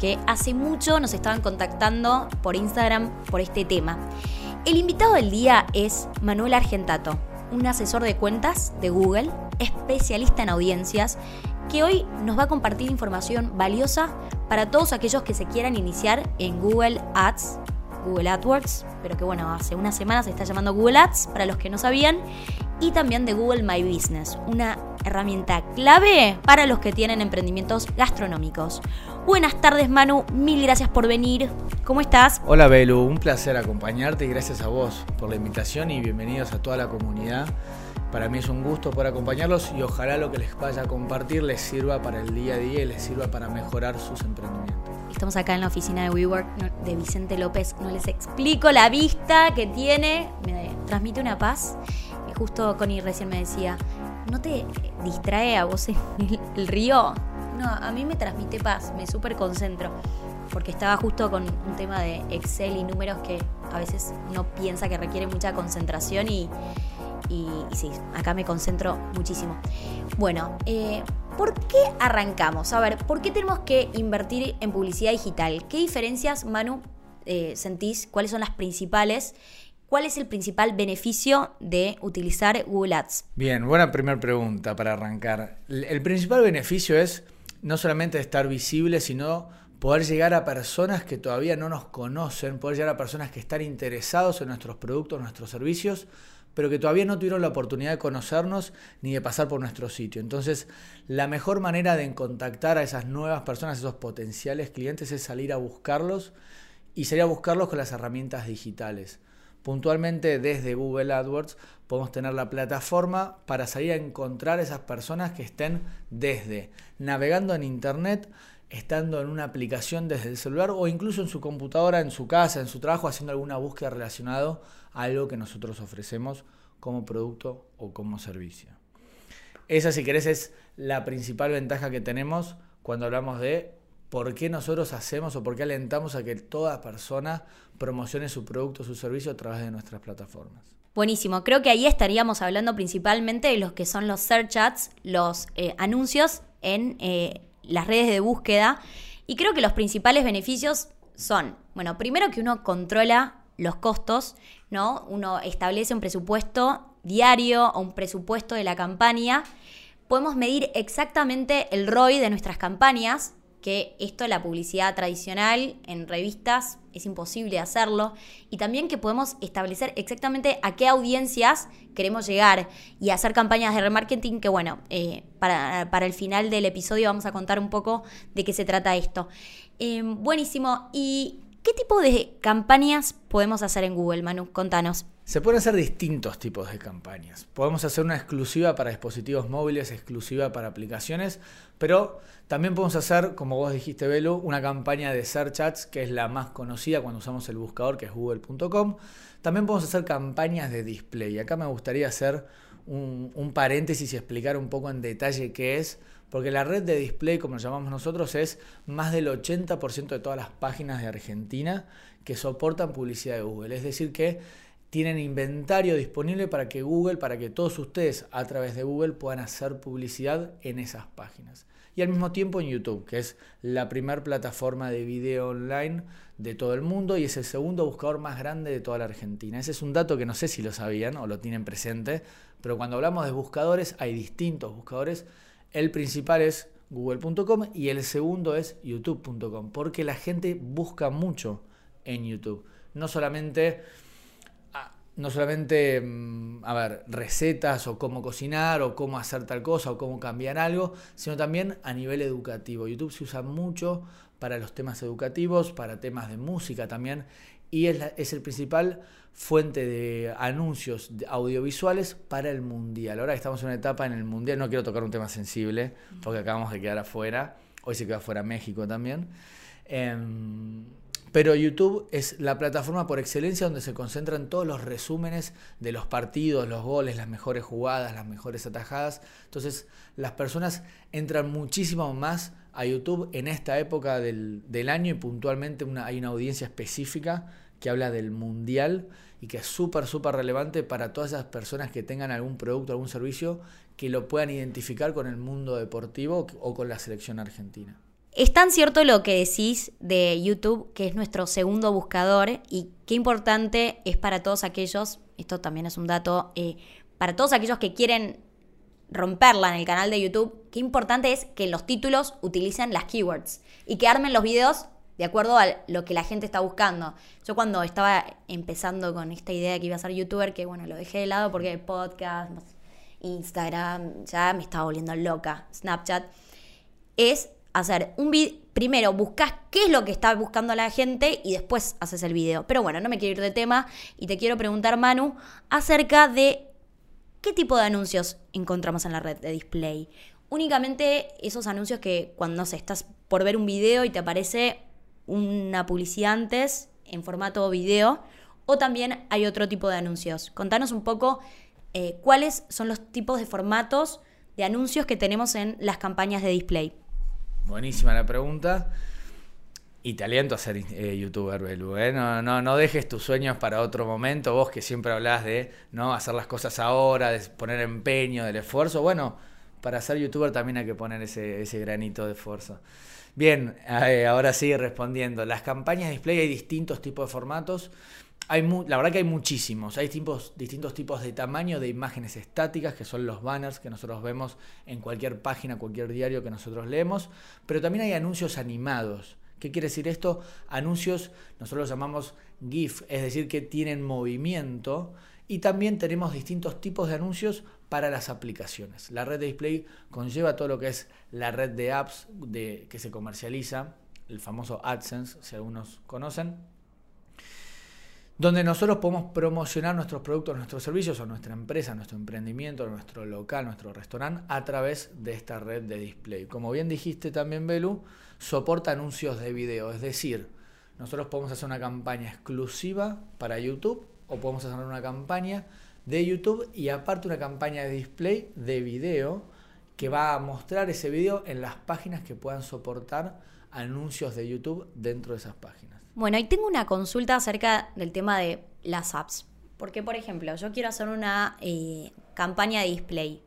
que hace mucho nos estaban contactando por Instagram por este tema. El invitado del día es Manuel Argentato, un asesor de cuentas de Google, especialista en audiencias, que hoy nos va a compartir información valiosa para todos aquellos que se quieran iniciar en Google Ads, Google AdWords, pero que bueno, hace unas semanas se está llamando Google Ads, para los que no sabían, y también de Google My Business, una herramienta clave para los que tienen emprendimientos gastronómicos. Buenas tardes Manu, mil gracias por venir. ¿Cómo estás? Hola Belu, un placer acompañarte y gracias a vos por la invitación y bienvenidos a toda la comunidad. Para mí es un gusto poder acompañarlos y ojalá lo que les vaya a compartir les sirva para el día a día y les sirva para mejorar sus emprendimientos. Estamos acá en la oficina de WeWork de Vicente López. No les explico la vista que tiene. Me transmite una paz justo Connie recién me decía, ¿no te distrae a vos el, río? No, a mí me transmite paz, me súper concentro, porque estaba justo con un tema de Excel y números que a veces uno piensa que requiere mucha concentración y, sí, acá me concentro muchísimo. Bueno, eh, ¿por qué arrancamos? A ver, ¿por qué tenemos que invertir en publicidad digital? ¿Qué diferencias, Manu, eh, sentís? ¿Cuáles son las principales? ¿Cuál es el principal beneficio de utilizar Google Ads? Bien, buena primera pregunta para arrancar. El principal beneficio es no solamente estar visible, sino poder llegar a personas que todavía no nos conocen, poder llegar a personas que están interesados en nuestros productos, nuestros servicios, pero que todavía no tuvieron la oportunidad de conocernos ni de pasar por nuestro sitio. Entonces, la mejor manera de contactar a esas nuevas personas, esos potenciales clientes, es salir a buscarlos y salir a buscarlos con las herramientas digitales. Puntualmente desde Google AdWords podemos tener la plataforma para salir a encontrar esas personas que estén desde navegando en Internet, estando en una aplicación desde el celular o incluso en su computadora, en su casa, en su trabajo, haciendo alguna búsqueda relacionada a algo que nosotros ofrecemos como producto o como servicio. Esa, si querés, es la principal ventaja que tenemos cuando hablamos de por qué nosotros hacemos o por qué alentamos a que toda persona promocione su producto o su servicio a través de nuestras plataformas. Buenísimo, creo que ahí estaríamos hablando principalmente de los que son los search ads, los eh, anuncios en eh, las redes de búsqueda. Y creo que los principales beneficios son, bueno, primero que uno controla los costos, ¿no? Uno establece un presupuesto diario o un presupuesto de la campaña. Podemos medir exactamente el ROI de nuestras campañas, que esto la publicidad tradicional en revistas es imposible hacerlo y también que podemos establecer exactamente a qué audiencias queremos llegar y hacer campañas de remarketing que bueno, eh, para, el final del episodio vamos a contar un poco de qué se trata esto. Em, buenísimo, ¿y qué tipo de campañas podemos hacer en Google, Manu? Contanos. Se pueden hacer distintos tipos de campañas. Podemos hacer una exclusiva para dispositivos móviles, exclusiva para aplicaciones, pero también podemos hacer, como vos dijiste, Belu, una campaña de Search Ads, que es la más conocida cuando usamos el buscador, que es google.com. También podemos hacer campañas de display. Acá me gustaría hacer un paréntesis y explicar un poco en detalle qué es, porque la red de display, como lo llamamos nosotros, es más del 80% de todas las páginas de Argentina que soportan publicidad de Google. Es decir, que tienen inventario disponible para que Google, para que todos ustedes a través de Google puedan hacer publicidad en esas páginas. Y al mismo tiempo en YouTube, que es la primera plataforma de video online de todo el mundo y es el segundo buscador más grande de toda la Argentina. Ese es un dato que no sé si lo sabían o lo tienen presente, pero cuando hablamos de buscadores hay distintos buscadores. El principal es google.com y el segundo es youtube.com, porque la gente busca mucho en YouTube. No solamente no solamente, mm, a ver, recetas o cómo cocinar o cómo hacer tal cosa o cómo cambiar algo, sino también a nivel educativo. YouTube se usa mucho para los temas educativos, para temas de música también, y es, es el principal fuente de anuncios audiovisuales para el mundial. Ahora estamos en una etapa en el mundial, no quiero tocar un tema sensible, porque acabamos de quedar afuera, hoy se queda afuera México también. Em, pero YouTube es la plataforma por excelencia donde se concentran todos los resúmenes de los partidos, los goles, las mejores jugadas, las mejores atajadas. Entonces las personas entran muchísimo más a YouTube en esta época del, año y puntualmente hay una audiencia específica que habla del mundial y que es súper, súper relevante para todas esas personas que tengan algún producto, algún servicio que lo puedan identificar con el mundo deportivo o con la selección argentina. Es tan cierto lo que decís de YouTube, que es nuestro segundo buscador, y qué importante es para todos aquellos, esto también es un dato, eh, para todos aquellos que quieren romperla en el canal de YouTube, qué importante es que los títulos utilicen las keywords y que armen los videos de acuerdo a lo que la gente está buscando. Yo cuando estaba empezando con esta idea de que iba a ser youtuber, que bueno, lo dejé de lado porque podcast, Instagram, ya me estaba volviendo loca, Snapchat, es hacer un video, primero buscas qué es lo que está buscando la gente y después haces el video. Pero bueno, no me quiero ir de tema y te quiero preguntar, Manu, acerca de qué tipo de anuncios encontramos en la red de display. Únicamente esos anuncios que cuando no sé, estás por ver un video y te aparece una publicidad antes en formato video, o también hay otro tipo de anuncios. Contanos un poco eh, cuáles son los tipos de formatos de anuncios que tenemos en las campañas de display. Buenísima la pregunta. Y te aliento a ser eh, youtuber, Belu. ¿eh? No, no, no dejes tus sueños para otro momento. Vos que siempre hablas de no hacer las cosas ahora, de poner empeño, del esfuerzo. Bueno, para ser youtuber también hay que poner ese, ese granito de esfuerzo. Bien, eh, ahora sigue respondiendo. Las campañas de display hay distintos tipos de formatos. Hay la verdad que hay muchísimos. Hay distintos tipos de tamaño de imágenes estáticas, que son los banners que nosotros vemos en cualquier página, cualquier diario que nosotros leemos. Pero también hay anuncios animados ¿Qué quiere decir esto? Anuncios, nosotros los llamamos GIF, es decir, que tienen movimiento. Y también tenemos distintos tipos de anuncios para las aplicaciones. La red de display conlleva todo lo que es la red de apps de, que se comercializa, el famoso AdSense, si algunos conocen, donde nosotros podemos promocionar nuestros productos, nuestros servicios o nuestra empresa, nuestro emprendimiento, nuestro local, nuestro restaurante a través de esta red de display. Como bien dijiste también, Belu, soporta anuncios de video. Es decir, nosotros podemos hacer una campaña exclusiva para YouTube o podemos hacer una campaña de YouTube y aparte una campaña de display de video que va a mostrar ese video en las páginas que puedan soportar anuncios de YouTube dentro de esas páginas. Bueno, y tengo una consulta acerca del tema de las apps. Porque, por ejemplo, yo quiero hacer una eh, campaña de display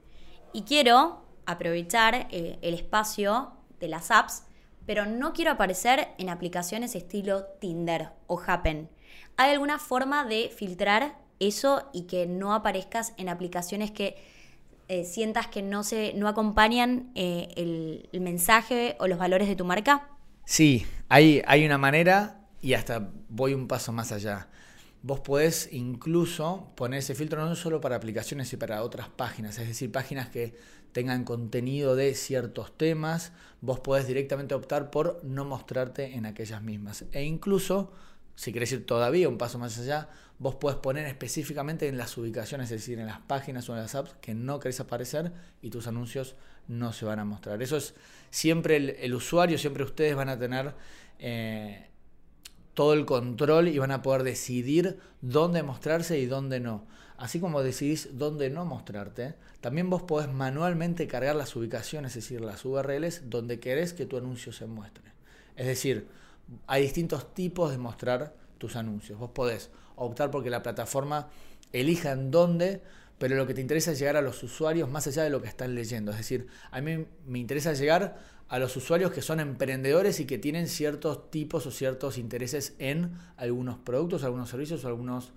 y quiero aprovechar eh, el espacio de las apps pero no quiero aparecer en aplicaciones estilo Tinder o Happen. ¿Hay alguna forma de filtrar eso y que no aparezcas en aplicaciones que eh, sientas que no, se, no acompañan eh, el, mensaje o los valores de tu marca? Sí, hay, hay una manera y hasta voy un paso más allá. Vos podés incluso poner ese filtro no solo para aplicaciones y para otras páginas, es decir, páginas que tengan contenido de ciertos temas, vos podés directamente optar por no mostrarte en aquellas mismas. E incluso, si querés ir todavía un paso más allá, vos podés poner específicamente en las ubicaciones, es decir, en las páginas o en las apps que no querés aparecer y tus anuncios no se van a mostrar. Eso es siempre el, usuario, siempre ustedes van a tener... Eh, todo el control y van a poder decidir dónde mostrarse y dónde no. Así como decidís dónde no mostrarte, también vos podés manualmente cargar las ubicaciones, es decir, las URLs donde querés que tu anuncio se muestre. Es decir, hay distintos tipos de mostrar tus anuncios. Vos podés optar porque la plataforma elija en dónde, pero lo que te interesa es llegar a los usuarios más allá de lo que están leyendo. Es decir, a mí me interesa llegar a los usuarios que son emprendedores y que tienen ciertos tipos o ciertos intereses en algunos productos, algunos servicios o algunos,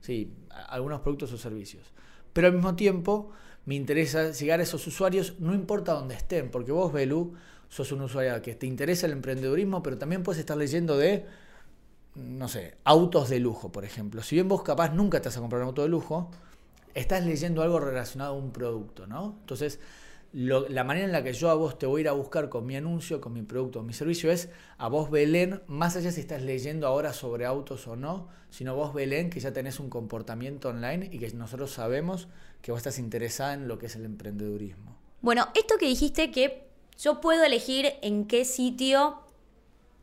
sí, algunos productos o servicios. Pero al mismo tiempo me interesa llegar a esos usuarios, no importa dónde estén, porque vos, Belu, sos un usuario que te interesa el emprendedurismo, pero también puedes estar leyendo de, no sé, autos de lujo, por ejemplo. Si bien vos capaz nunca te vas a comprar un auto de lujo, estás leyendo algo relacionado a un producto, ¿no? Entonces, la manera en la que yo a vos te voy a ir a buscar con mi anuncio, con mi producto, mi servicio es a vos Belén, más allá si estás leyendo ahora sobre autos o no, sino vos Belén que ya tenés un comportamiento online y que nosotros sabemos que vos estás interesada en lo que es el emprendedurismo. Bueno, esto que dijiste que yo puedo elegir en qué sitio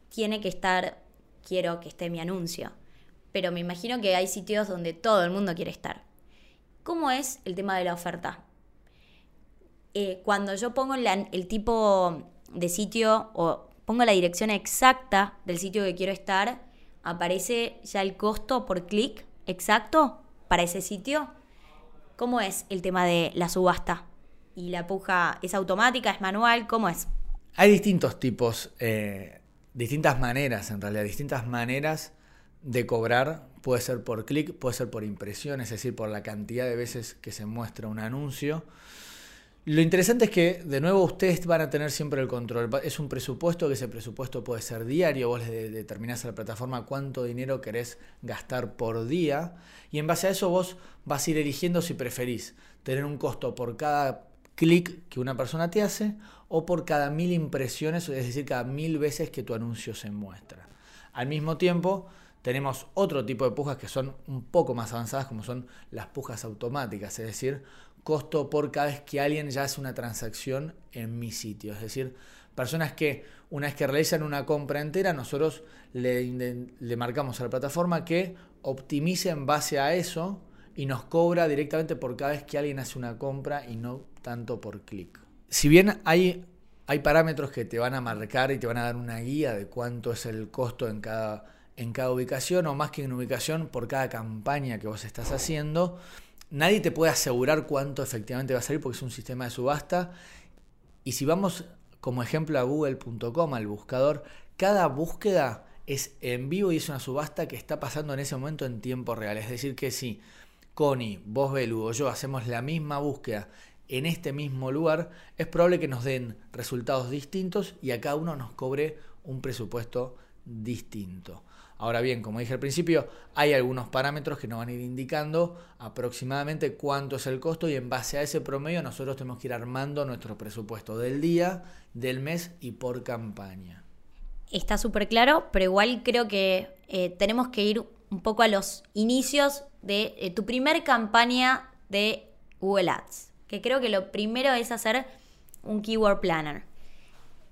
tiene que estar, quiero que esté mi anuncio, pero me imagino que hay sitios donde todo el mundo quiere estar. ¿Cómo es el tema de la oferta? Eh, cuando yo pongo el tipo de sitio o pongo la dirección exacta del sitio que quiero estar, aparece ya el costo por clic exacto para ese sitio. ¿Cómo es el tema de la subasta? ¿Y la puja es automática, es manual? ¿Cómo es? Hay distintos tipos, eh, distintas maneras en realidad, distintas maneras de cobrar. Puede ser por clic, puede ser por impresión, es decir, por la cantidad de veces que se muestra un anuncio. Lo interesante es que, de nuevo, ustedes van a tener siempre el control. Es un presupuesto, que ese presupuesto puede ser diario. Vos le determinás a la plataforma cuánto dinero querés gastar por día. Y en base a eso vos vas a ir eligiendo si preferís tener un costo por cada clic que una persona te hace o por cada mil impresiones, es decir, cada mil veces que tu anuncio se muestra. Al mismo tiempo, tenemos otro tipo de pujas que son un poco más avanzadas, como son las pujas automáticas, es decir, costo por cada vez que alguien ya hace una transacción en mi sitio. Es decir, personas que una vez que realizan una compra entera, nosotros le, le marcamos a la plataforma que optimice en base a eso y nos cobra directamente por cada vez que alguien hace una compra y no tanto por clic. Si bien hay, hay parámetros que te van a marcar y te van a dar una guía de cuánto es el costo en cada, en cada ubicación o más que en ubicación por cada campaña que vos estás haciendo, nadie te puede asegurar cuánto efectivamente va a salir porque es un sistema de subasta. Y si vamos como ejemplo a google.com, al buscador, cada búsqueda es en vivo y es una subasta que está pasando en ese momento en tiempo real. Es decir, que si Connie, vos, Belu o yo hacemos la misma búsqueda en este mismo lugar, es probable que nos den resultados distintos y a cada uno nos cobre un presupuesto distinto. Ahora bien, como dije al principio, hay algunos parámetros que nos van a ir indicando aproximadamente cuánto es el costo y en base a ese promedio nosotros tenemos que ir armando nuestro presupuesto del día, del mes y por campaña. Está súper claro, pero igual creo que eh, tenemos que ir un poco a los inicios de eh, tu primer campaña de Google Ads, que creo que lo primero es hacer un keyword planner.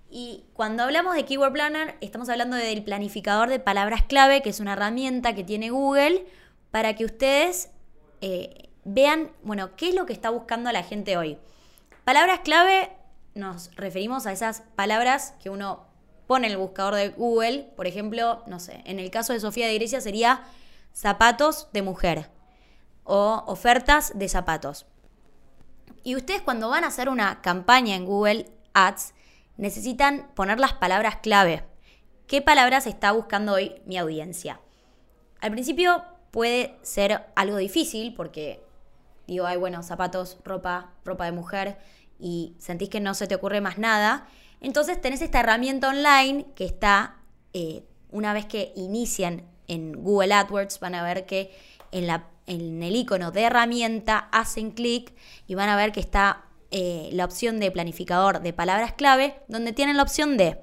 Y cuando hablamos de Keyword Planner, estamos hablando del planificador de palabras clave, que es una herramienta que tiene Google para que ustedes eh, vean, bueno, qué es lo que está buscando la gente hoy. Palabras clave, nos referimos a esas palabras que uno pone en el buscador de Google. Por ejemplo, no sé, en el caso de Sofía de Grecia sería zapatos de mujer o ofertas de zapatos. Y ustedes cuando van a hacer una campaña en Google Ads, necesitan poner las palabras clave. ¿Qué palabras está buscando hoy mi audiencia? Al principio puede ser algo difícil porque digo, hay bueno, zapatos, ropa, ropa de mujer y sentís que no se te ocurre más nada. Entonces tenés esta herramienta online que está, eh, una vez que inician en Google AdWords, van a ver que en, la, en el icono de herramienta hacen clic y van a ver que está eh, la opción de planificador de palabras clave, donde tienen la opción de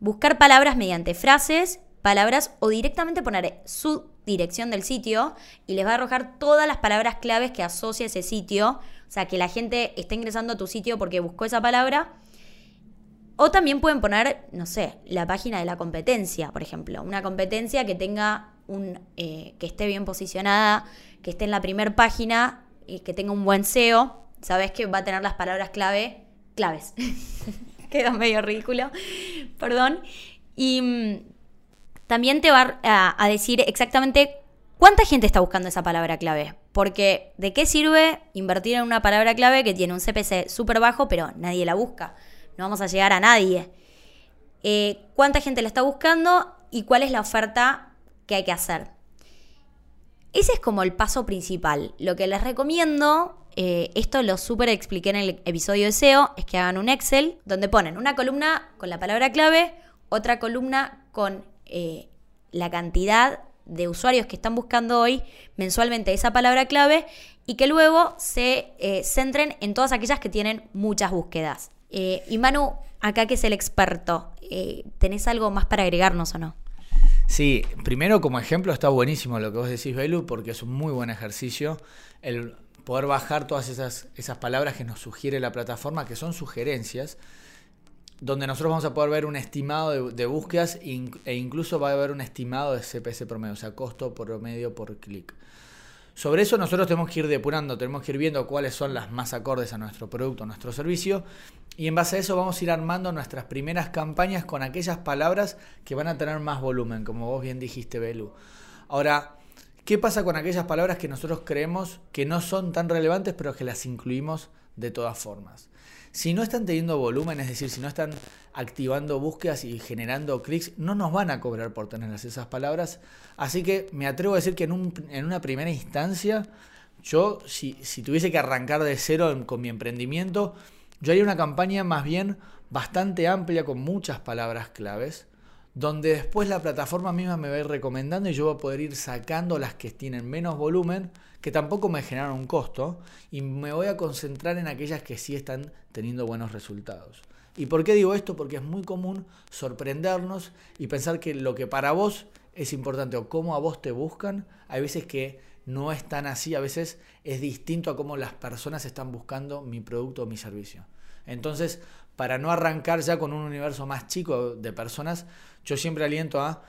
buscar palabras mediante frases, palabras o directamente poner su dirección del sitio y les va a arrojar todas las palabras claves que asocia ese sitio. O sea, que la gente está ingresando a tu sitio porque buscó esa palabra. O también pueden poner, no sé, la página de la competencia, por ejemplo. Una competencia que tenga un. Eh, que esté bien posicionada, que esté en la primera página, y que tenga un buen SEO sabes que va a tener las palabras clave, claves. Queda medio ridículo, perdón. Y mm, también te va a, decir exactamente cuánta gente está buscando esa palabra clave. Porque ¿de qué sirve invertir en una palabra clave que tiene un CPC súper bajo, pero nadie la busca? No vamos a llegar a nadie. Eh, ¿Cuánta gente la está buscando y cuál es la oferta que hay que hacer? Ese es como el paso principal. Lo que les recomiendo eh, esto lo súper expliqué en el episodio de SEO, es que hagan un Excel donde ponen una columna con la palabra clave, otra columna con eh, la cantidad de usuarios que están buscando hoy mensualmente esa palabra clave y que luego se eh, centren en todas aquellas que tienen muchas búsquedas. y Manu, acá que es el experto, ¿tenés algo más para agregarnos o no? Sí, primero como ejemplo está buenísimo lo que vos decís, Belu, porque es un muy buen ejercicio. El poder bajar todas esas, esas palabras que nos sugiere la plataforma, que son sugerencias, donde nosotros vamos a poder ver un estimado de, búsquedas e incluso va a haber un estimado de CPC promedio, o sea, costo promedio por clic. Sobre eso nosotros tenemos que ir depurando, tenemos que ir viendo cuáles son las más acordes a nuestro producto, a nuestro servicio, y en base a eso vamos a ir armando nuestras primeras campañas con aquellas palabras que van a tener más volumen, como vos bien dijiste, Belu. Ahora, ¿Qué pasa con aquellas palabras que nosotros creemos que no son tan relevantes pero que las incluimos de todas formas? Si no están teniendo volumen, es decir, si no están activando búsquedas y generando clics, no nos van a cobrar por tener esas palabras. Así que me atrevo a decir que en, en una primera instancia, yo, si, si, tuviese que arrancar de cero con mi emprendimiento, yo haría una campaña más bien bastante amplia con muchas palabras claves, donde después la plataforma misma me va a ir recomendando y yo voy a poder ir sacando las que tienen menos volumen, que tampoco me generan un costo, y me voy a concentrar en aquellas que sí están teniendo buenos resultados. ¿Y por qué digo esto? Porque es muy común sorprendernos y pensar que lo que para vos es importante o cómo a vos te buscan, hay veces que no es tan así, a veces es distinto a cómo las personas están buscando mi producto o mi servicio. Entonces, para no arrancar ya con un universo más chico de personas, yo siempre aliento a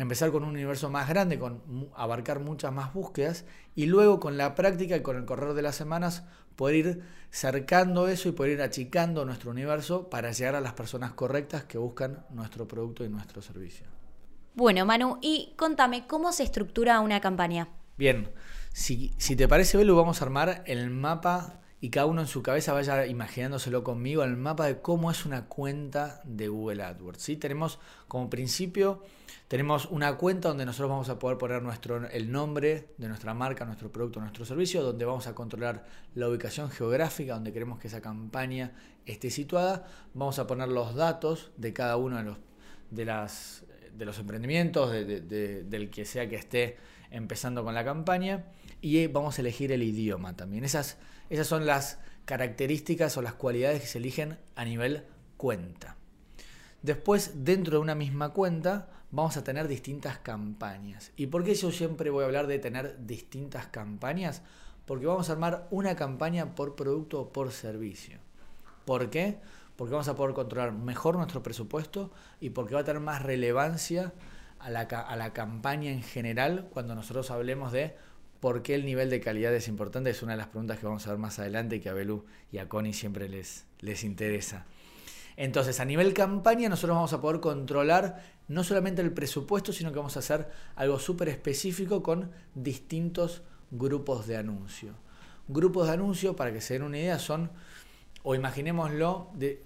empezar con un universo más grande, con abarcar muchas más búsquedas y luego con la práctica y con el correr de las semanas poder ir cercando eso y poder ir achicando nuestro universo para llegar a las personas correctas que buscan nuestro producto y nuestro servicio. Bueno, Manu, y contame, ¿cómo se estructura una campaña? Bien, si, si te parece, Belu, vamos a armar el mapa y cada uno en su cabeza vaya imaginándoselo conmigo, el mapa de cómo es una cuenta de Google AdWords. ¿sí? Tenemos como principio, tenemos una cuenta donde nosotros vamos a poder poner nuestro, el nombre de nuestra marca, nuestro producto, nuestro servicio, donde vamos a controlar la ubicación geográfica, donde queremos que esa campaña esté situada. Vamos a poner los datos de cada uno de los, de las, de los emprendimientos, del que sea que esté empezando con la campaña. Y vamos a elegir el idioma también. Esas esas son las características o las cualidades que se eligen a nivel cuenta. Después, dentro de una misma cuenta, vamos a tener distintas campañas. ¿Y por qué yo siempre voy a hablar de tener distintas campañas? Porque vamos a armar una campaña por producto o por servicio. ¿Por qué? Porque vamos a poder controlar mejor nuestro presupuesto y porque va a tener más relevancia a la, a la campaña en general cuando nosotros hablemos de ¿Por qué el nivel de calidad es importante? Es una de las preguntas que vamos a ver más adelante y que a Belú y a Connie siempre les, les interesa. Entonces, a nivel campaña, nosotros vamos a poder controlar no solamente el presupuesto, sino que vamos a hacer algo súper específico con distintos grupos de anuncio. Grupos de anuncio, para que se den una idea, son, o imaginémoslo, de,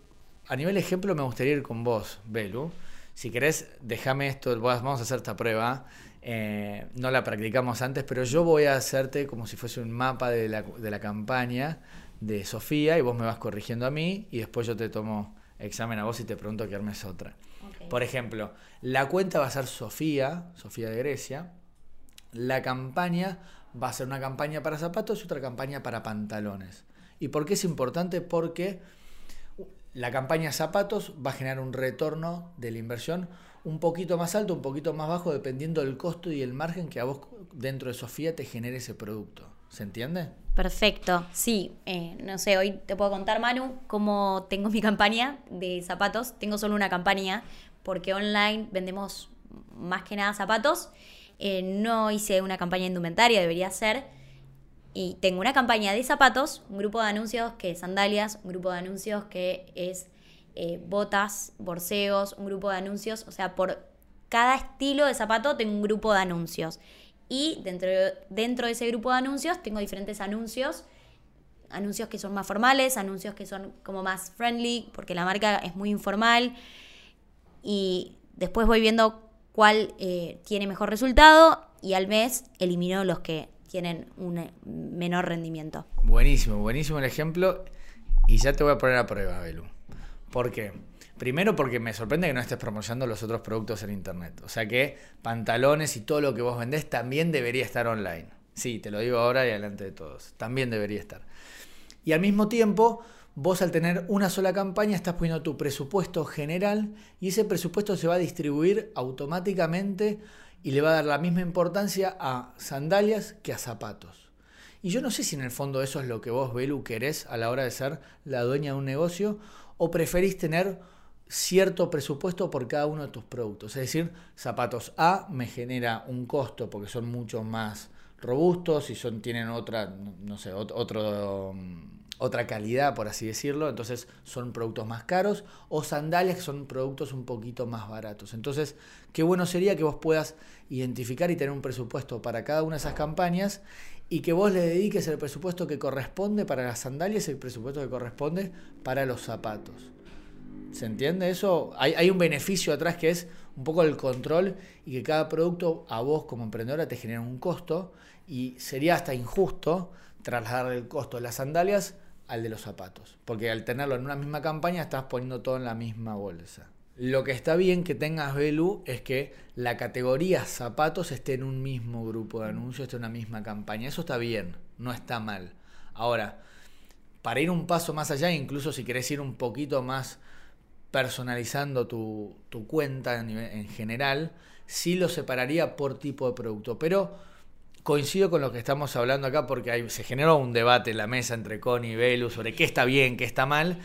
a nivel ejemplo me gustaría ir con vos, Belu. Si querés, déjame esto, vamos a hacer esta prueba. Eh, no la practicamos antes, pero yo voy a hacerte como si fuese un mapa de la, de la campaña de Sofía y vos me vas corrigiendo a mí y después yo te tomo examen a vos y te pregunto qué armes otra. Por ejemplo, la cuenta va a ser Sofía, Sofía de Grecia. La campaña va a ser una campaña para zapatos y otra campaña para pantalones. ¿Y por qué es importante? Porque la campaña zapatos va a generar un retorno de la inversión un poquito más alto, un poquito más bajo, dependiendo del costo y el margen que a vos dentro de Sofía te genere ese producto. ¿Se entiende? Perfecto, sí. Eh, no sé, hoy te puedo contar, Manu, cómo tengo mi campaña de zapatos. Tengo solo una campaña porque online vendemos más que nada zapatos. Eh, no hice una campaña indumentaria, debería ser. Y tengo una campaña de zapatos, un grupo de anuncios que es sandalias, un grupo de anuncios que es eh, botas, borseos, un grupo de anuncios. O sea, por cada estilo de zapato tengo un grupo de anuncios. Y dentro, dentro de ese grupo de anuncios tengo diferentes anuncios. Anuncios que son más formales, anuncios que son como más friendly, porque la marca es muy informal. Y después voy viendo cuál eh, tiene mejor resultado y al mes elimino los que tienen un eh, menor rendimiento. Buenísimo, buenísimo el ejemplo. Y ya te voy a poner a prueba, Belu. ¿Por qué? Primero porque me sorprende que no estés promocionando los otros productos en internet. O sea que pantalones y todo lo que vos vendés también debería estar online. Sí, te lo digo ahora y delante de todos. También debería estar. Y al mismo tiempo, vos al tener una sola campaña estás poniendo tu presupuesto general y ese presupuesto se va a distribuir automáticamente y le va a dar la misma importancia a sandalias que a zapatos. Y yo no sé si en el fondo eso es lo que vos, Belu, querés a la hora de ser la dueña de un negocio o preferís tener cierto presupuesto por cada uno de tus productos. Es decir, zapatos A me genera un costo porque son mucho más robustos y son, tienen otra, no sé, otro, otra calidad, por así decirlo, entonces son productos más caros, o sandalias que son productos un poquito más baratos. Entonces, qué bueno sería que vos puedas identificar y tener un presupuesto para cada una de esas campañas y que vos le dediques el presupuesto que corresponde para las sandalias y el presupuesto que corresponde para los zapatos. ¿Se entiende eso? Hay, un beneficio atrás que es un poco el control y que cada producto a vos como emprendedora te genera un costo y sería hasta injusto trasladar el costo de las sandalias al de los zapatos, porque al tenerlo en una misma campaña estás poniendo todo en la misma bolsa. Lo que está bien que tengas Belu es que la categoría zapatos esté en un mismo grupo de anuncios, esté en una misma campaña. Eso está bien, no está mal. Ahora, para ir un paso más allá, incluso si querés ir un poquito más personalizando tu, cuenta en, en general, sí lo separaría por tipo de producto. Pero coincido con lo que estamos hablando acá porque se generó un debate en la mesa entre Connie y Belu sobre qué está bien, qué está mal.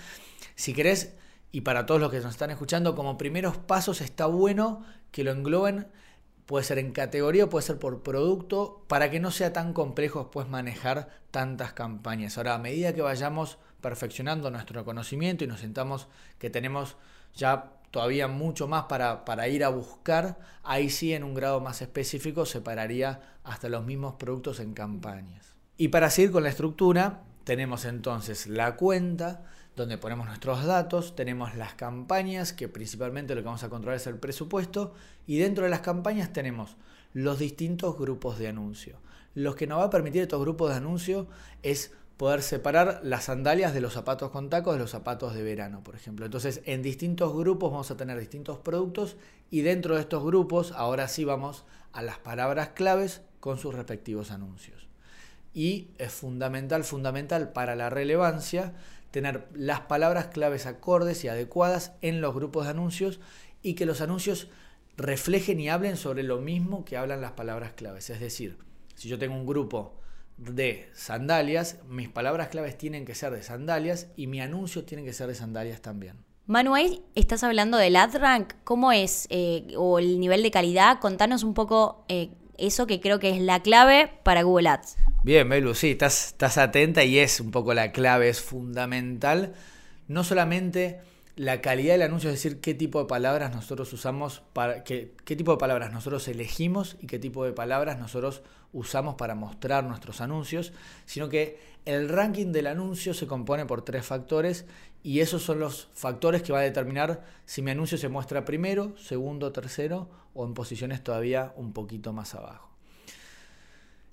Si querés, y para todos los que nos están escuchando, como primeros pasos está bueno que lo engloben, puede ser en categoría, puede ser por producto, para que no sea tan complejo después manejar tantas campañas. Ahora, a medida que vayamos perfeccionando nuestro conocimiento y nos sentamos que tenemos ya todavía mucho más para, para, ir a buscar, ahí sí en un grado más específico separaría hasta los mismos productos en campañas. Y para seguir con la estructura, tenemos entonces la cuenta, donde ponemos nuestros datos, tenemos las campañas, que principalmente lo que vamos a controlar es el presupuesto, y dentro de las campañas tenemos los distintos grupos de anuncio. Lo que nos va a permitir estos grupos de anuncio es poder separar las sandalias de los zapatos con tacos de los zapatos de verano, por ejemplo. Entonces, en distintos grupos vamos a tener distintos productos y dentro de estos grupos, ahora sí vamos a las palabras claves con sus respectivos anuncios. Y es fundamental, fundamental para la relevancia tener las palabras claves acordes y adecuadas en los grupos de anuncios y que los anuncios reflejen y hablen sobre lo mismo que hablan las palabras claves. Es decir, si yo tengo un grupo de sandalias, mis palabras claves tienen que ser de sandalias y mi anuncio tiene que ser de sandalias también. Manuel, estás hablando del ad rank, ¿cómo es? Eh, o el nivel de calidad, contanos un poco eh, eso que creo que es la clave para Google Ads. Bien, Melu, sí, estás, estás atenta y es un poco la clave, es fundamental. No solamente la calidad del anuncio, es decir, qué tipo de palabras nosotros usamos, para, qué, qué tipo de palabras nosotros elegimos y qué tipo de palabras nosotros usamos para mostrar nuestros anuncios, sino que el ranking del anuncio se compone por tres factores y esos son los factores que va a determinar si mi anuncio se muestra primero, segundo, tercero o en posiciones todavía un poquito más abajo.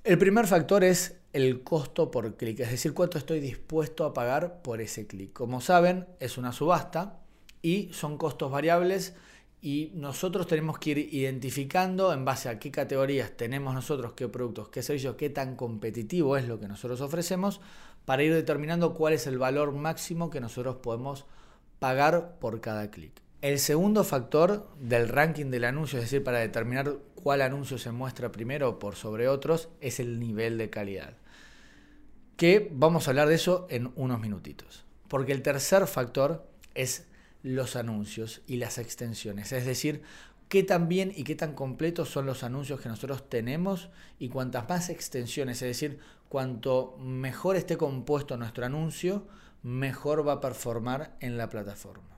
El primer factor es el costo por clic, es decir, cuánto estoy dispuesto a pagar por ese clic. Como saben, es una subasta y son costos variables y nosotros tenemos que ir identificando en base a qué categorías tenemos nosotros, qué productos, qué servicios, qué tan competitivo es lo que nosotros ofrecemos para ir determinando cuál es el valor máximo que nosotros podemos pagar por cada clic. El segundo factor del ranking del anuncio, es decir, para determinar cuál anuncio se muestra primero por sobre otros, es el nivel de calidad. Que vamos a hablar de eso en unos minutitos. Porque el tercer factor es los anuncios y las extensiones, es decir, qué tan bien y qué tan completos son los anuncios que nosotros tenemos y cuantas más extensiones, es decir, cuanto mejor esté compuesto nuestro anuncio, mejor va a performar en la plataforma.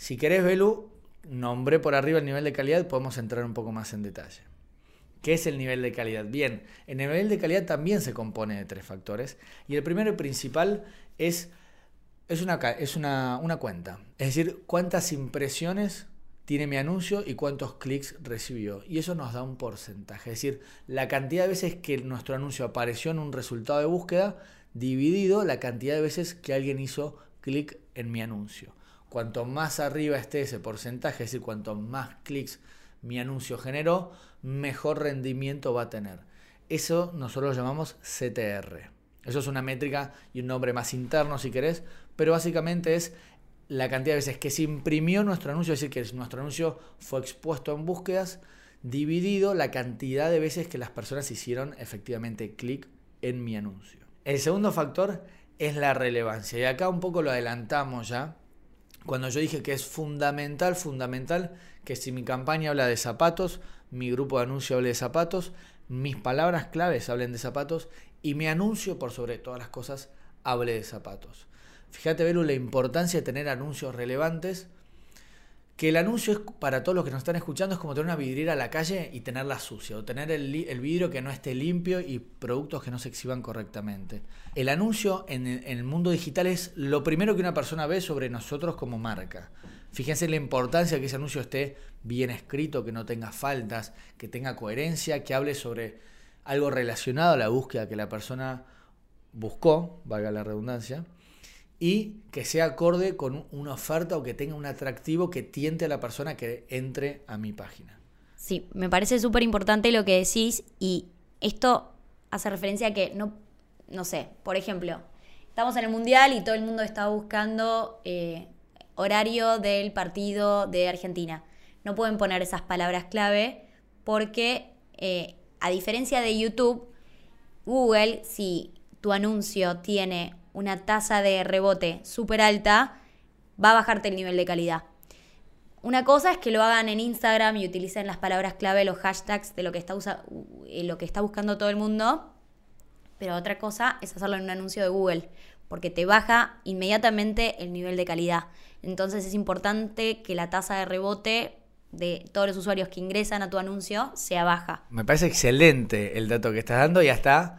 Si querés, Belu, nombré por arriba el nivel de calidad, podemos entrar un poco más en detalle. ¿Qué es el nivel de calidad? Bien, el nivel de calidad también se compone de tres factores y el primero y principal es, es, una, es una, una cuenta, es decir, cuántas impresiones tiene mi anuncio y cuántos clics recibió. Y eso nos da un porcentaje, es decir, la cantidad de veces que nuestro anuncio apareció en un resultado de búsqueda dividido la cantidad de veces que alguien hizo clic en mi anuncio. Cuanto más arriba esté ese porcentaje, es decir, cuanto más clics mi anuncio generó, mejor rendimiento va a tener. Eso nosotros lo llamamos CTR. Eso es una métrica y un nombre más interno si querés, pero básicamente es la cantidad de veces que se imprimió nuestro anuncio, es decir, que nuestro anuncio fue expuesto en búsquedas, dividido la cantidad de veces que las personas hicieron efectivamente clic en mi anuncio. El segundo factor es la relevancia. Y acá un poco lo adelantamos ya, cuando yo dije que es fundamental, fundamental que si mi campaña habla de zapatos, mi grupo de anuncio hable de zapatos, mis palabras claves hablen de zapatos y mi anuncio por sobre todas las cosas hable de zapatos. Fíjate, Belu, la importancia de tener anuncios relevantes. Que el anuncio es para todos los que nos están escuchando, es como tener una vidriera a la calle y tenerla sucia, o tener el, vidrio que no esté limpio y productos que no se exhiban correctamente. El anuncio en el mundo digital es lo primero que una persona ve sobre nosotros como marca. Fíjense la importancia de que ese anuncio esté bien escrito, que no tenga faltas, que tenga coherencia, que hable sobre algo relacionado a la búsqueda que la persona buscó, valga la redundancia, y que sea acorde con una oferta o que tenga un atractivo que tiente a la persona que entre a mi página. Sí, me parece súper importante lo que decís y esto hace referencia a que no, no sé, por ejemplo, estamos en el Mundial y todo el mundo está buscando eh, horario del partido de Argentina. No pueden poner esas palabras clave porque, eh, a diferencia de YouTube, Google, si tu anuncio tiene una tasa de rebote súper alta, va a bajarte el nivel de calidad. Una cosa es que lo hagan en Instagram y utilicen las palabras clave, los hashtags de lo que está, eh, lo que está buscando todo el mundo. Pero otra cosa es hacerlo en un anuncio de Google, porque te baja inmediatamente el nivel de calidad. Entonces es importante que la tasa de rebote de todos los usuarios que ingresan a tu anuncio sea baja. Me parece excelente el dato que estás dando y hasta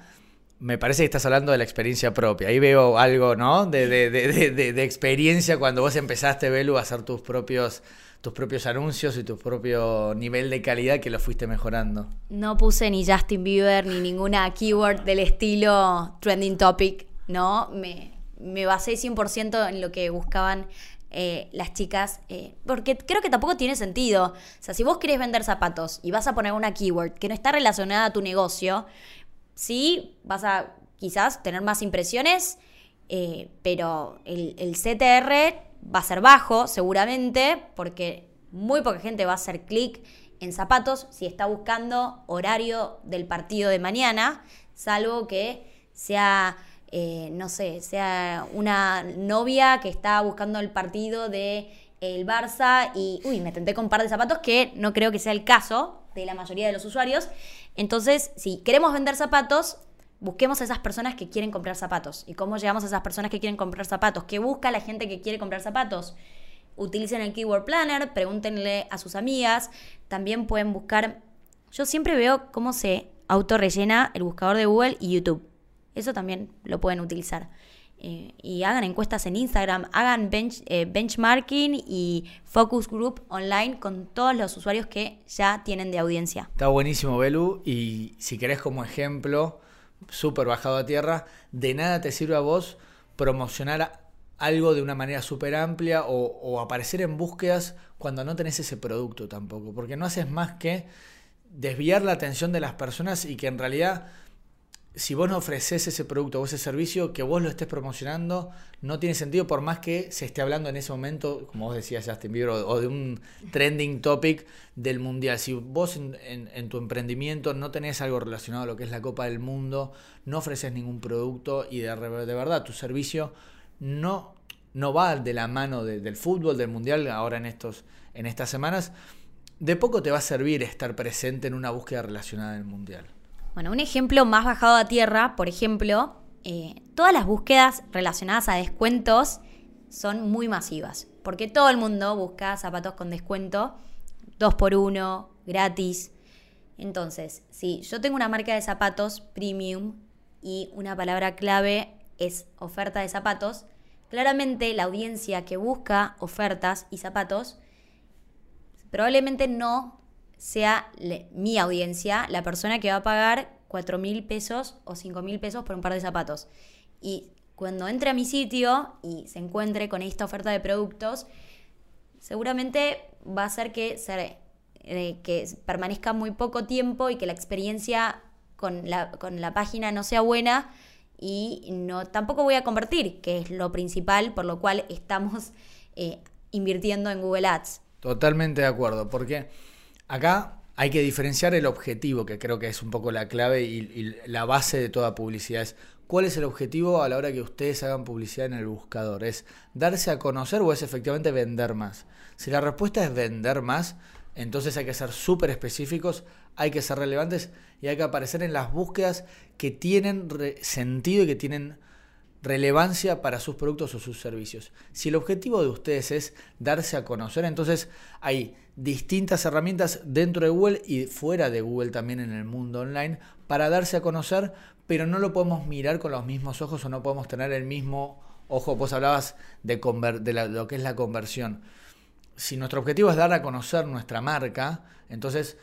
me parece que estás hablando de la experiencia propia. Ahí veo algo, ¿no? De, de, de, de experiencia cuando vos empezaste, Belu, a hacer tus propios, tus propios anuncios y tu propio nivel de calidad que lo fuiste mejorando. No puse ni Justin Bieber ni ninguna keyword del estilo trending topic, ¿no? Me, me basé 100% en lo que buscaban eh, las chicas, eh, porque creo que tampoco tiene sentido. O sea, si vos querés vender zapatos y vas a poner una keyword que no está relacionada a tu negocio, sí, vas a quizás tener más impresiones, eh, pero el, CTR va a ser bajo seguramente porque muy poca gente va a hacer clic en zapatos si está buscando horario del partido de mañana, salvo que sea, eh, no sé, sea una novia que está buscando el partido de el Barça y, uy, me tenté con un par de zapatos que no creo que sea el caso de la mayoría de los usuarios. Entonces, si queremos vender zapatos, busquemos a esas personas que quieren comprar zapatos. ¿Y cómo llegamos a esas personas que quieren comprar zapatos? ¿Qué busca la gente que quiere comprar zapatos? Utilicen el Keyword Planner, pregúntenle a sus amigas. También pueden buscar. Yo siempre veo cómo se autorrellena el buscador de Google y YouTube. Eso también lo pueden utilizar. Eh, y hagan encuestas en Instagram, hagan eh, benchmarking y focus group online con todos los usuarios que ya tienen de audiencia. Está buenísimo, Belu. Y si querés como ejemplo, súper bajado a tierra, de nada te sirve a vos promocionar algo de una manera súper amplia o aparecer en búsquedas cuando no tenés ese producto tampoco, porque no haces más que desviar la atención de las personas y que en realidad si vos no ofreces ese producto o ese servicio, que vos lo estés promocionando, no tiene sentido por más que se esté hablando en ese momento, como vos decías Justin Bieber, o, de un trending topic del mundial. Si vos en, tu emprendimiento no tenés algo relacionado a lo que es la Copa del Mundo, no ofreces ningún producto y de, de verdad tu servicio no, no va de la mano del fútbol, del mundial, ahora en, estos, en estas semanas, de poco te va a servir estar presente en una búsqueda relacionada al mundial. Bueno, un ejemplo más bajado a tierra, por ejemplo, eh, todas las búsquedas relacionadas a descuentos son muy masivas, porque todo el mundo busca zapatos con descuento, dos por uno, gratis. Entonces, si yo tengo una marca de zapatos premium y una palabra clave es oferta de zapatos, claramente la audiencia que busca ofertas y zapatos probablemente no sea mi audiencia la persona que va a pagar 4 mil pesos o 5 mil pesos por un par de zapatos. Y cuando entre a mi sitio y se encuentre con esta oferta de productos, seguramente va a hacer que, eh, que permanezca muy poco tiempo y que la experiencia con la, con la página no sea buena y no tampoco voy a convertir, que es lo principal por lo cual estamos eh, invirtiendo en Google Ads. Totalmente de acuerdo, porque Acá hay que diferenciar el objetivo, que creo que es un poco la clave y, la base de toda publicidad. Es cuál es el objetivo a la hora que ustedes hagan publicidad en el buscador. ¿Es darse a conocer o es efectivamente vender más? Si la respuesta es vender más, entonces hay que ser súper específicos, hay que ser relevantes y hay que aparecer en las búsquedas que tienen sentido y que tienen relevancia para sus productos o sus servicios. Si el objetivo de ustedes es darse a conocer, entonces hay distintas herramientas dentro de Google y fuera de Google también en el mundo online para darse a conocer, pero no lo podemos mirar con los mismos ojos o no podemos tener el mismo ojo. Vos hablabas de, de lo que es la conversión. Si nuestro objetivo es dar a conocer nuestra marca, entonces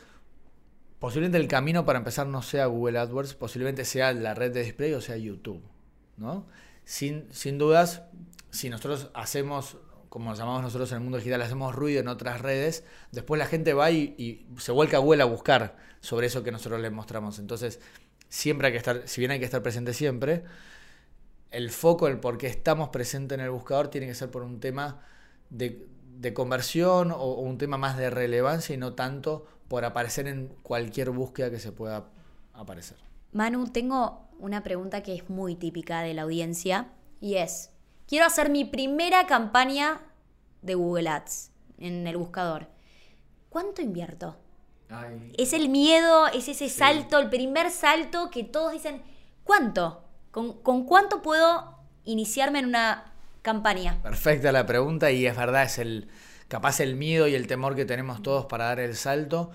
posiblemente el camino para empezar no sea Google AdWords, posiblemente sea la red de display o sea YouTube. ¿no? Sin, sin dudas, si nosotros hacemos, como llamamos nosotros en el mundo digital, hacemos ruido en otras redes, después la gente va y, se vuelca a Google a buscar sobre eso que nosotros les mostramos. Entonces, siempre hay que estar, si bien hay que estar presente siempre, el foco, el por qué estamos presentes en el buscador, tiene que ser por un tema de, conversión o, un tema más de relevancia y no tanto por aparecer en cualquier búsqueda que se pueda aparecer. Manu, tengo una pregunta que es muy típica de la audiencia y es, quiero hacer mi primera campaña de Google Ads en el buscador. ¿Cuánto invierto? Es el miedo, es ese salto, el primer salto que todos dicen, ¿cuánto? ¿Con, ¿Con, cuánto puedo iniciarme en una campaña? Perfecta la pregunta y es verdad, es el capaz el miedo y el temor que tenemos todos para dar el salto.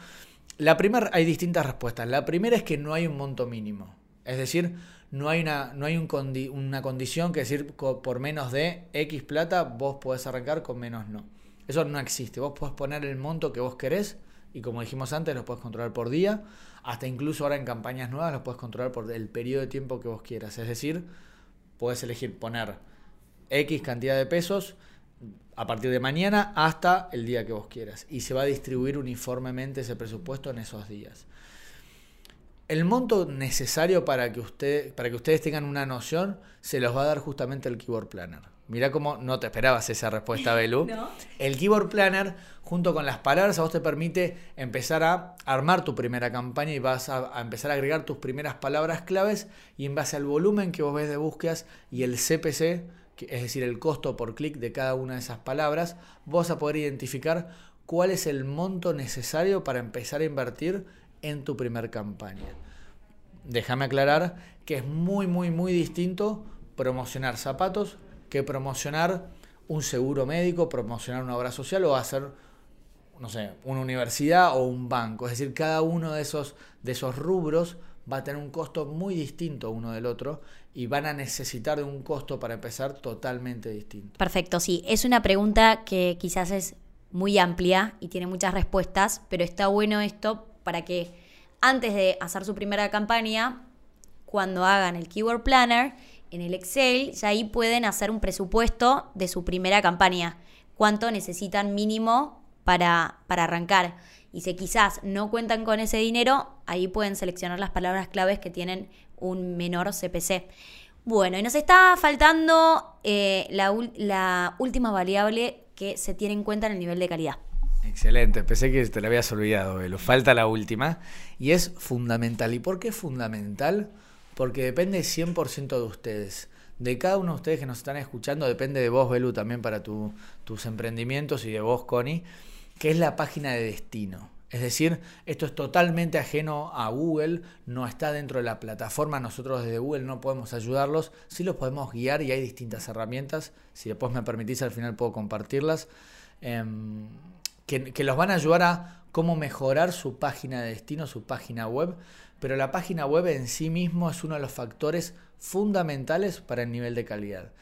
La primera, hay distintas respuestas. La primera es que no hay un monto mínimo. Es decir, no hay una, no hay un una condición que decir por menos de X plata vos podés arrancar, con menos no. Eso no existe. Vos podés poner el monto que vos querés y como dijimos antes, lo puedes controlar por día. Hasta incluso ahora en campañas nuevas lo puedes controlar por el periodo de tiempo que vos quieras. Es decir, puedes elegir poner X cantidad de pesos a partir de mañana hasta el día que vos quieras. Y se va a distribuir uniformemente ese presupuesto en esos días. El monto necesario para que, usted, para que ustedes tengan una noción se los va a dar justamente el Keyboard Planner. Mirá cómo no te esperabas esa respuesta, Belu. El Keyboard Planner, junto con las palabras, a vos te permite empezar a armar tu primera campaña y vas a, a, empezar a agregar tus primeras palabras claves y en base al volumen que vos ves de búsquedas y el CPC, es decir, el costo por clic de cada una de esas palabras, vos a poder identificar cuál es el monto necesario para empezar a invertir en tu primer campaña. Déjame aclarar que es muy, muy, muy distinto promocionar zapatos que promocionar un seguro médico, promocionar una obra social o hacer, no sé, una universidad o un banco. Es decir, cada uno de esos, de esos rubros va a tener un costo muy distinto uno del otro y van a necesitar de un costo para empezar totalmente distinto. Perfecto, sí. Es una pregunta que quizás es muy amplia y tiene muchas respuestas, pero está bueno esto para que antes de hacer su primera campaña, cuando hagan el Keyword Planner, en el Excel, ya ahí pueden hacer un presupuesto de su primera campaña. Cuánto necesitan mínimo para, para arrancar. Y si quizás no cuentan con ese dinero, ahí pueden seleccionar las palabras claves que tienen un menor CPC. Bueno, y nos está faltando eh, la, la última variable que se tiene en cuenta en el nivel de calidad. Excelente, pensé que te la habías olvidado, Lo Falta la última y es fundamental. ¿Y por qué es fundamental? Porque depende 100% de ustedes. De cada uno de ustedes que nos están escuchando, depende de vos, Belu, también para tus emprendimientos y de vos, Connie que es la página de destino. Es decir, esto es totalmente ajeno a Google, no está dentro de la plataforma, nosotros desde Google no podemos ayudarlos, sí los podemos guiar y hay distintas herramientas, si después me permitís al final puedo compartirlas, em, que, los van a ayudar a cómo mejorar su página de destino, su página web, pero la página web en sí mismo es uno de los factores fundamentales para el nivel de calidad.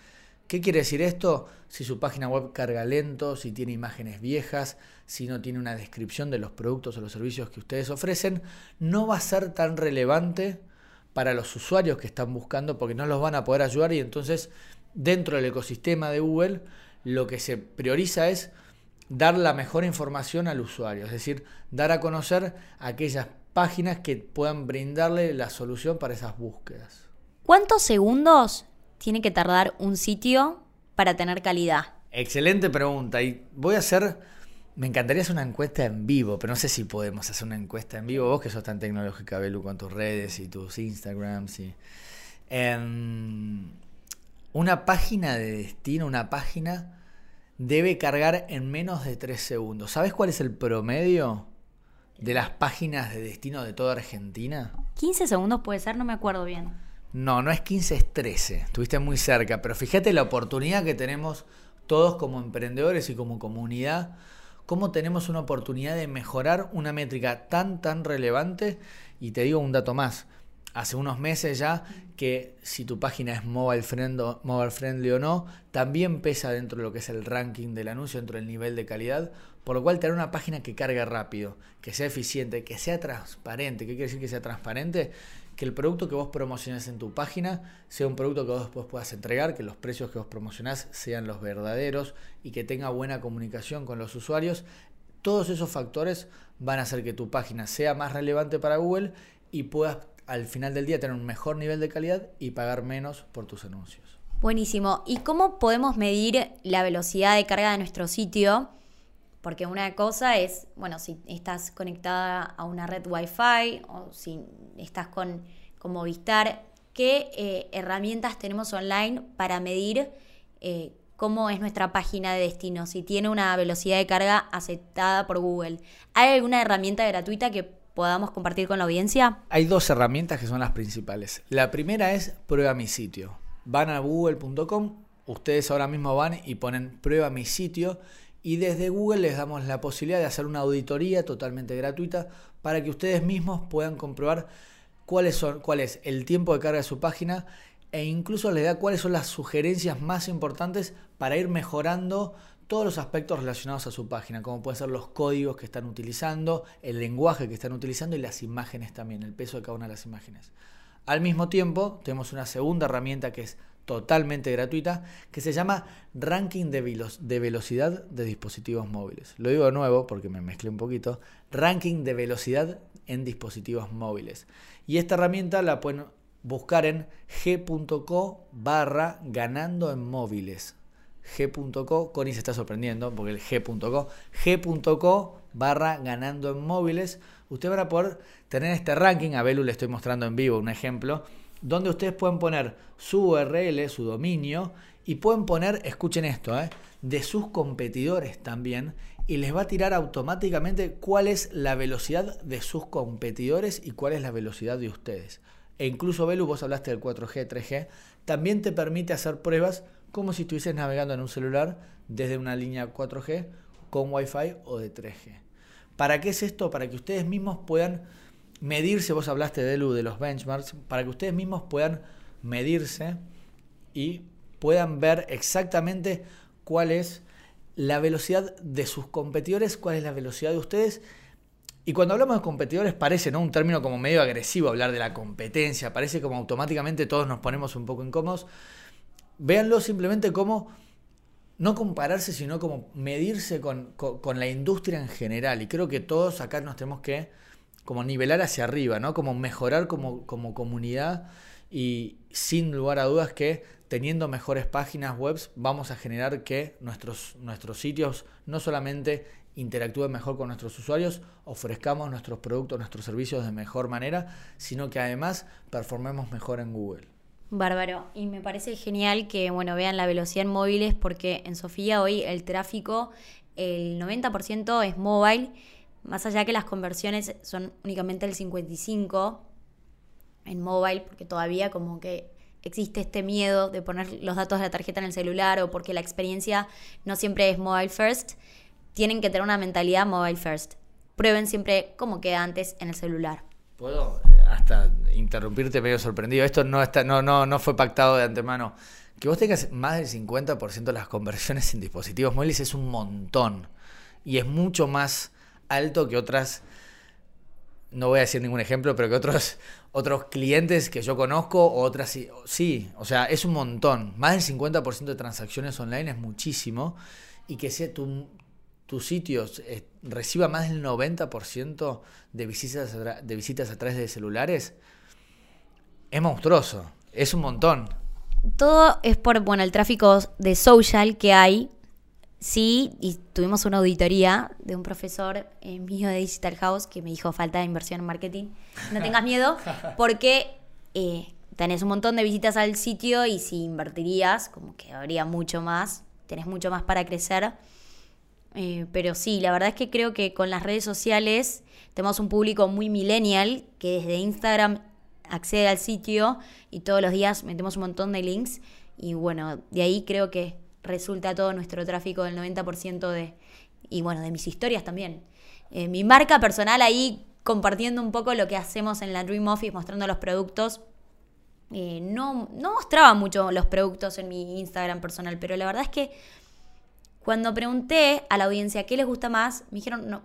¿Qué quiere decir esto? Si su página web carga lento, si tiene imágenes viejas, si no tiene una descripción de los productos o los servicios que ustedes ofrecen, no va a ser tan relevante para los usuarios que están buscando porque no los van a poder ayudar y entonces dentro del ecosistema de Google lo que se prioriza es dar la mejor información al usuario, es decir, dar a conocer aquellas páginas que puedan brindarle la solución para esas búsquedas. ¿Cuántos segundos tiene que tardar un sitio para tener calidad? Excelente pregunta. Y voy a hacer. Me encantaría hacer una encuesta en vivo, pero no sé si podemos hacer una encuesta en vivo. Vos que sos tan tecnológica, Belu, con tus redes y tus Instagrams. Y, em, una página de destino, una página, debe cargar en menos de 3 segundos. ¿Sabes cuál es el promedio de las páginas de destino de toda Argentina? 15 segundos puede ser, no me acuerdo bien. No, no es 15, es 13. Estuviste muy cerca, pero fíjate la oportunidad que tenemos todos como emprendedores y como comunidad, cómo tenemos una oportunidad de mejorar una métrica tan, tan relevante. Y te digo un dato más. Hace unos meses ya que si tu página es mobile, mobile friendly o no, también pesa dentro de lo que es el ranking del anuncio, dentro del nivel de calidad, por lo cual tener una página que cargue rápido, que sea eficiente, que sea transparente. ¿Qué quiere decir que sea transparente? Que el producto que vos promociones en tu página sea un producto que vos después puedas entregar, que los precios que vos promocionás sean los verdaderos y que tenga buena comunicación con los usuarios. Todos esos factores van a hacer que tu página sea más relevante para Google y puedas al final del día tener un mejor nivel de calidad y pagar menos por tus anuncios. Buenísimo. ¿Y cómo podemos medir la velocidad de carga de nuestro sitio? Porque una cosa es, bueno, si estás conectada a una red Wi-Fi o si estás con, Movistar, ¿qué eh, herramientas tenemos online para medir eh, cómo es nuestra página de destino? Si tiene una velocidad de carga aceptada por Google. ¿Hay alguna herramienta gratuita que podamos compartir con la audiencia? Hay dos herramientas que son las principales. La primera es Prueba mi sitio. Van a google.com, ustedes ahora mismo van y ponen Prueba mi sitio y desde Google les damos la posibilidad de hacer una auditoría totalmente gratuita para que ustedes mismos puedan comprobar cuáles son, cuál es el tiempo de carga de su página e incluso les da cuáles son las sugerencias más importantes para ir mejorando todos los aspectos relacionados a su página, como pueden ser los códigos que están utilizando, el lenguaje que están utilizando y las imágenes también, el peso de cada una de las imágenes. Al mismo tiempo, tenemos una segunda herramienta que es totalmente gratuita que se llama Ranking de, Velocidad de Dispositivos Móviles. Lo digo de nuevo porque me mezclé un poquito. Ranking de Velocidad en Dispositivos Móviles. Y esta herramienta la pueden buscar en g.co barra ganando en móviles. g.co, Connie se está sorprendiendo porque el g.co, g.co barra ganando en móviles. Usted va a poder tener este ranking, a Belu le estoy mostrando en vivo un ejemplo, donde ustedes pueden poner su URL, su dominio, y pueden poner, escuchen esto, ¿eh? de sus competidores también, y les va a tirar automáticamente cuál es la velocidad de sus competidores y cuál es la velocidad de ustedes. E incluso, Belu, vos hablaste del 4G, 3G, también te permite hacer pruebas como si estuvieses navegando en un celular desde una línea 4G con Wi-Fi o de 3G. ¿Para qué es esto? Para que ustedes mismos puedan medirse, vos hablaste de de los benchmarks, para que ustedes mismos puedan medirse y puedan ver exactamente cuál es la velocidad de sus competidores, cuál es la velocidad de ustedes. Y cuando hablamos de competidores parece ¿no? un término como medio agresivo hablar de la competencia, parece como automáticamente todos nos ponemos un poco incómodos. Véanlo simplemente como no compararse, sino como medirse con, con la industria en general. Y creo que todos acá nos tenemos que como nivelar hacia arriba, ¿no? Como mejorar como, como comunidad y sin lugar a dudas que teniendo mejores páginas web vamos a generar que nuestros, nuestros sitios no solamente interactúen mejor con nuestros usuarios, ofrezcamos nuestros productos, nuestros servicios de mejor manera, sino que además performemos mejor en Google. Bárbaro. Y me parece genial que bueno, vean la velocidad en móviles porque en Sofía hoy el tráfico, el 90% es mobile más allá que las conversiones son únicamente el 55 en mobile, porque todavía como que existe este miedo de poner los datos de la tarjeta en el celular o porque la experiencia no siempre es mobile first, tienen que tener una mentalidad mobile first. Prueben siempre cómo queda antes en el celular. ¿Puedo hasta interrumpirte medio sorprendido? Esto no, está, no, no, no fue pactado de antemano. Que vos tengas más del 50% de las conversiones en dispositivos móviles es un montón. Y es mucho más alto que otras, no voy a decir ningún ejemplo, pero que otros, otros clientes que yo conozco, otras sí, o sea, es un montón. Más del 50% de transacciones online es muchísimo. Y que sea tu, tus sitios eh, reciba más del 90% de visitas, de visitas a través de celulares, es monstruoso, es un montón. Todo es por, bueno, el tráfico de social que hay Sí, y tuvimos una auditoría de un profesor eh, mío de Digital House que me dijo falta de inversión en marketing. No tengas miedo porque eh, tenés un montón de visitas al sitio y si invertirías, como que habría mucho más, tenés mucho más para crecer. Eh, pero sí, la verdad es que creo que con las redes sociales tenemos un público muy millennial que desde Instagram accede al sitio y todos los días metemos un montón de links y bueno, de ahí creo que resulta todo nuestro tráfico del 90% de, y bueno, de mis historias también. Eh, mi marca personal ahí compartiendo un poco lo que hacemos en la Dream Office, mostrando los productos. Eh, no, no mostraba mucho los productos en mi Instagram personal, pero la verdad es que cuando pregunté a la audiencia qué les gusta más, me dijeron, no,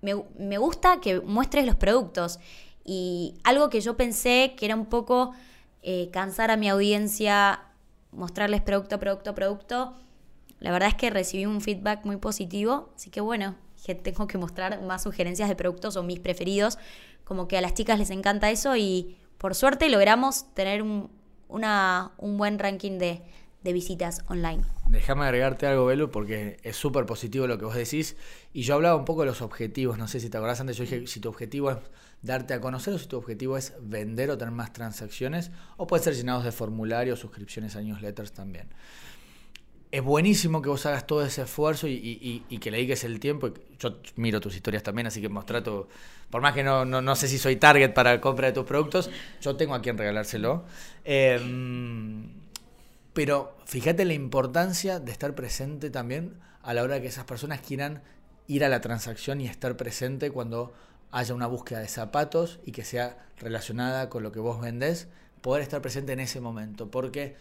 me, gusta que muestres los productos. Y algo que yo pensé que era un poco eh, cansar a mi audiencia, mostrarles producto, producto, producto. La verdad es que recibí un feedback muy positivo, así que bueno, tengo que mostrar más sugerencias de productos o mis preferidos, como que a las chicas les encanta eso y por suerte logramos tener un, un buen ranking de, de visitas online. Déjame agregarte algo, Belu, porque es súper positivo lo que vos decís. Y yo hablaba un poco de los objetivos. No sé si te acordás antes, yo dije si tu objetivo es darte a conocer o si tu objetivo es vender o tener más transacciones. O puede ser llenados de formularios, suscripciones a newsletters también. Es buenísimo que vos hagas todo ese esfuerzo y, que le dediques el tiempo. Yo miro tus historias también, así que mostrato. Por más que no, no, sé si soy target para la compra de tus productos, yo tengo a quien regalárselo. Eh, pero fíjate la importancia de estar presente también a la hora que esas personas quieran ir a la transacción y estar presente cuando haya una búsqueda de zapatos y que sea relacionada con lo que vos vendés, poder estar presente en ese momento. Porque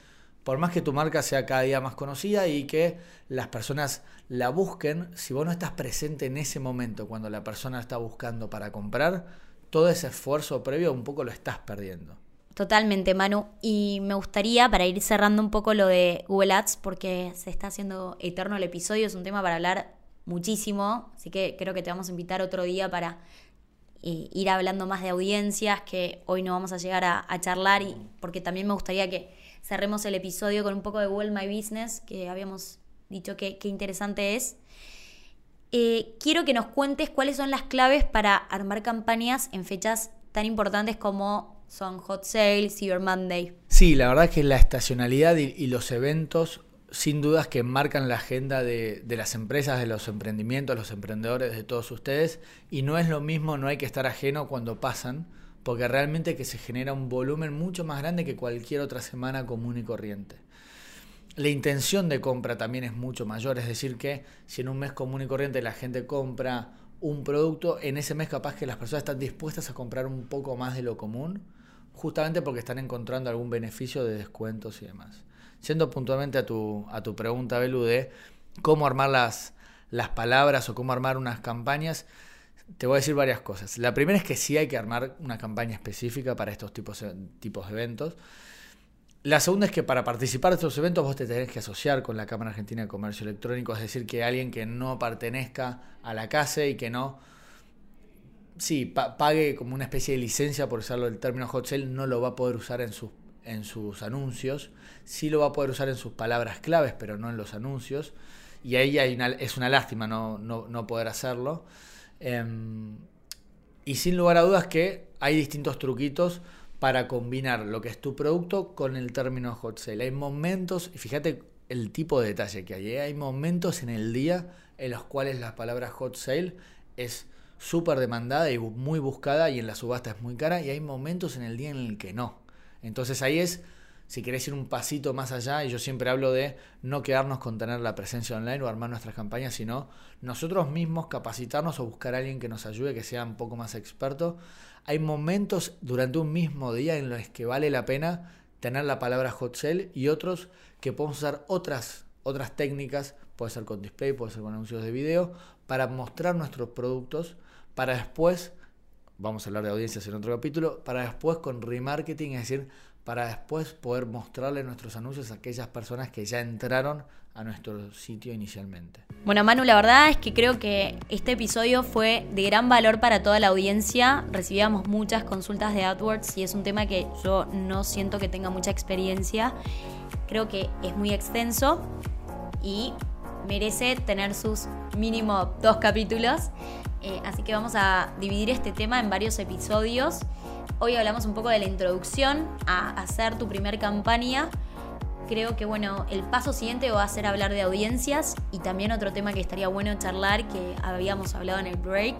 por más que tu marca sea cada día más conocida y que las personas la busquen, si vos no estás presente en ese momento cuando la persona está buscando para comprar, todo ese esfuerzo previo un poco lo estás perdiendo. Totalmente, Manu. Y me gustaría, para ir cerrando un poco lo de Google Ads, porque se está haciendo eterno el episodio, es un tema para hablar muchísimo, así que creo que te vamos a invitar otro día para eh, ir hablando más de audiencias, que hoy no vamos a llegar a, charlar, y porque también me gustaría que cerremos el episodio con un poco de Google My Business, que habíamos dicho que, interesante es. Eh, quiero que nos cuentes cuáles son las claves para armar campañas en fechas tan importantes como son Hot Sale, Cyber Monday. Sí, la verdad es que la estacionalidad y, los eventos sin dudas que marcan la agenda de, las empresas, de los emprendimientos, los emprendedores, de todos ustedes. Y no es lo mismo, no hay que estar ajeno cuando pasan, porque realmente que se genera un volumen mucho más grande que cualquier otra semana común y corriente. La intención de compra también es mucho mayor, es decir, que si en un mes común y corriente la gente compra un producto, en ese mes capaz que las personas están dispuestas a comprar un poco más de lo común justamente porque están encontrando algún beneficio de descuentos y demás. Siendo puntualmente a tu, a tu pregunta, Belu, de cómo armar las, las palabras o cómo armar unas campañas, te voy a decir varias cosas. La primera es que sí hay que armar una campaña específica para estos tipos, tipos de eventos. La segunda es que para participar de estos eventos vos te tenés que asociar con la Cámara Argentina de Comercio Electrónico, es decir, que alguien que no pertenezca a la casa y que no sí, pague como una especie de licencia, por usarlo el término hot sale, no lo va a poder usar en sus, en sus anuncios. Sí lo va a poder usar en sus palabras claves, pero no en los anuncios. Y ahí es una lástima no, no, poder hacerlo. Em, y sin lugar a dudas que hay distintos truquitos para combinar lo que es tu producto con el término hot sale. Hay momentos, y fíjate el tipo de detalle que hay, ¿eh? hay momentos en el día en los cuales la palabra hot sale es súper demandada y muy buscada y en la subasta es muy cara y hay momentos en el día en el que no. Entonces ahí es, si querés ir un pasito más allá, y yo siempre hablo de no quedarnos con tener la presencia online o armar nuestras campañas, sino nosotros mismos capacitarnos o buscar a alguien que nos ayude, que sea un poco más experto. Hay momentos durante un mismo día en los que vale la pena tener la palabra hot sale y otros que podemos usar otras, otras técnicas, puede ser con display, puede ser con anuncios de video, para mostrar nuestros productos para después, vamos a hablar de audiencias en otro capítulo, para después con remarketing, es decir, para después poder mostrarle nuestros anuncios a aquellas personas que ya entraron a nuestro sitio inicialmente. Bueno, Manu, la verdad es que creo que este episodio fue de gran valor para toda la audiencia. Recibíamos muchas consultas de AdWords y es un tema que yo no siento que tenga mucha experiencia. Creo que es muy extenso y merece tener sus mínimo dos capítulos. Eh, así que vamos a dividir este tema en varios episodios. Hoy hablamos un poco de la introducción a hacer tu primer campaña. Creo que bueno, el paso siguiente va a ser hablar de audiencias y también otro tema que estaría bueno charlar, que habíamos hablado en el break,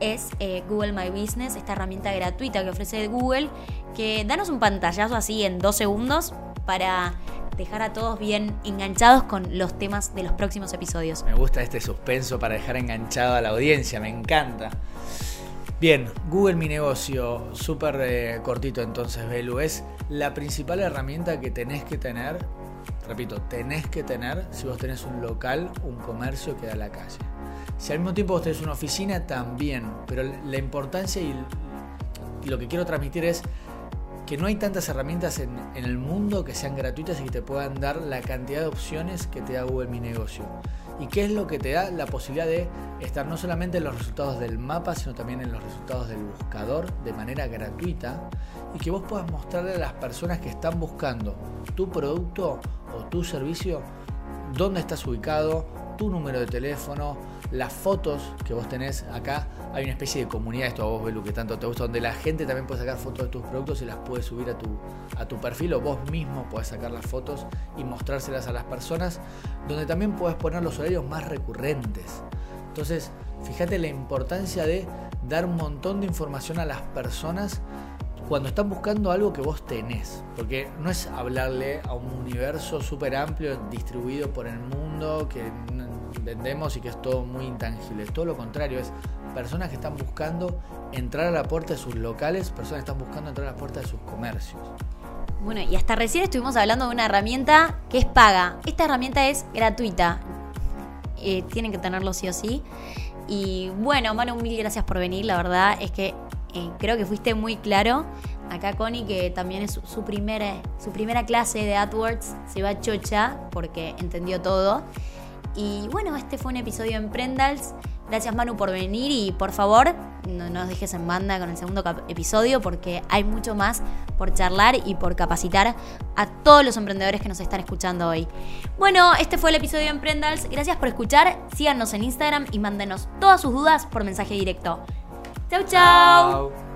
es eh, Google My Business, esta herramienta gratuita que ofrece Google, que danos un pantallazo así en dos segundos para dejar a todos bien enganchados con los temas de los próximos episodios. Me gusta este suspenso para dejar enganchado a la audiencia, me encanta. Bien, Google Mi Negocio, súper eh, cortito entonces, Belu, es la principal herramienta que tenés que tener, repito, tenés que tener si vos tenés un local, un comercio que da a la calle. Si al mismo tiempo vos tenés una oficina, también, pero la importancia y lo que quiero transmitir es que no hay tantas herramientas en, el mundo que sean gratuitas y que te puedan dar la cantidad de opciones que te da Google Mi Negocio. ¿Y qué es lo que te da la posibilidad de estar no solamente en los resultados del mapa, sino también en los resultados del buscador de manera gratuita? Y que vos puedas mostrarle a las personas que están buscando tu producto o tu servicio dónde estás ubicado, tu número de teléfono, las fotos que vos tenés acá. Hay una especie de comunidad, esto a vos, Belu, que tanto te gusta, donde la gente también puede sacar fotos de tus productos y las puede subir a tu, a tu perfil o vos mismo puedes sacar las fotos y mostrárselas a las personas, donde también puedes poner los horarios más recurrentes. Entonces, fíjate la importancia de dar un montón de información a las personas cuando están buscando algo que vos tenés. Porque no es hablarle a un universo súper amplio, distribuido por el mundo, que vendemos y que es todo muy intangible. Todo lo contrario, es personas que están buscando entrar a la puerta de sus locales, personas que están buscando entrar a la puerta de sus comercios. Bueno, y hasta recién estuvimos hablando de una herramienta que es paga. Esta herramienta es gratuita. Eh, tienen que tenerlo sí o sí. Y bueno, Manu, mil gracias por venir. La verdad es que eh, creo que fuiste muy claro. Acá Connie, que también es su, primera, su primera clase de AdWords, se va chocha porque entendió todo. Y bueno, este fue un episodio en Prendals. Gracias Manu por venir y por favor no nos dejes en banda con el segundo episodio porque hay mucho más por charlar y por capacitar a todos los emprendedores que nos están escuchando hoy. Bueno, este fue el episodio en Prendals. Gracias por escuchar. Síganos en Instagram y mándenos todas sus dudas por mensaje directo. Chau, chau.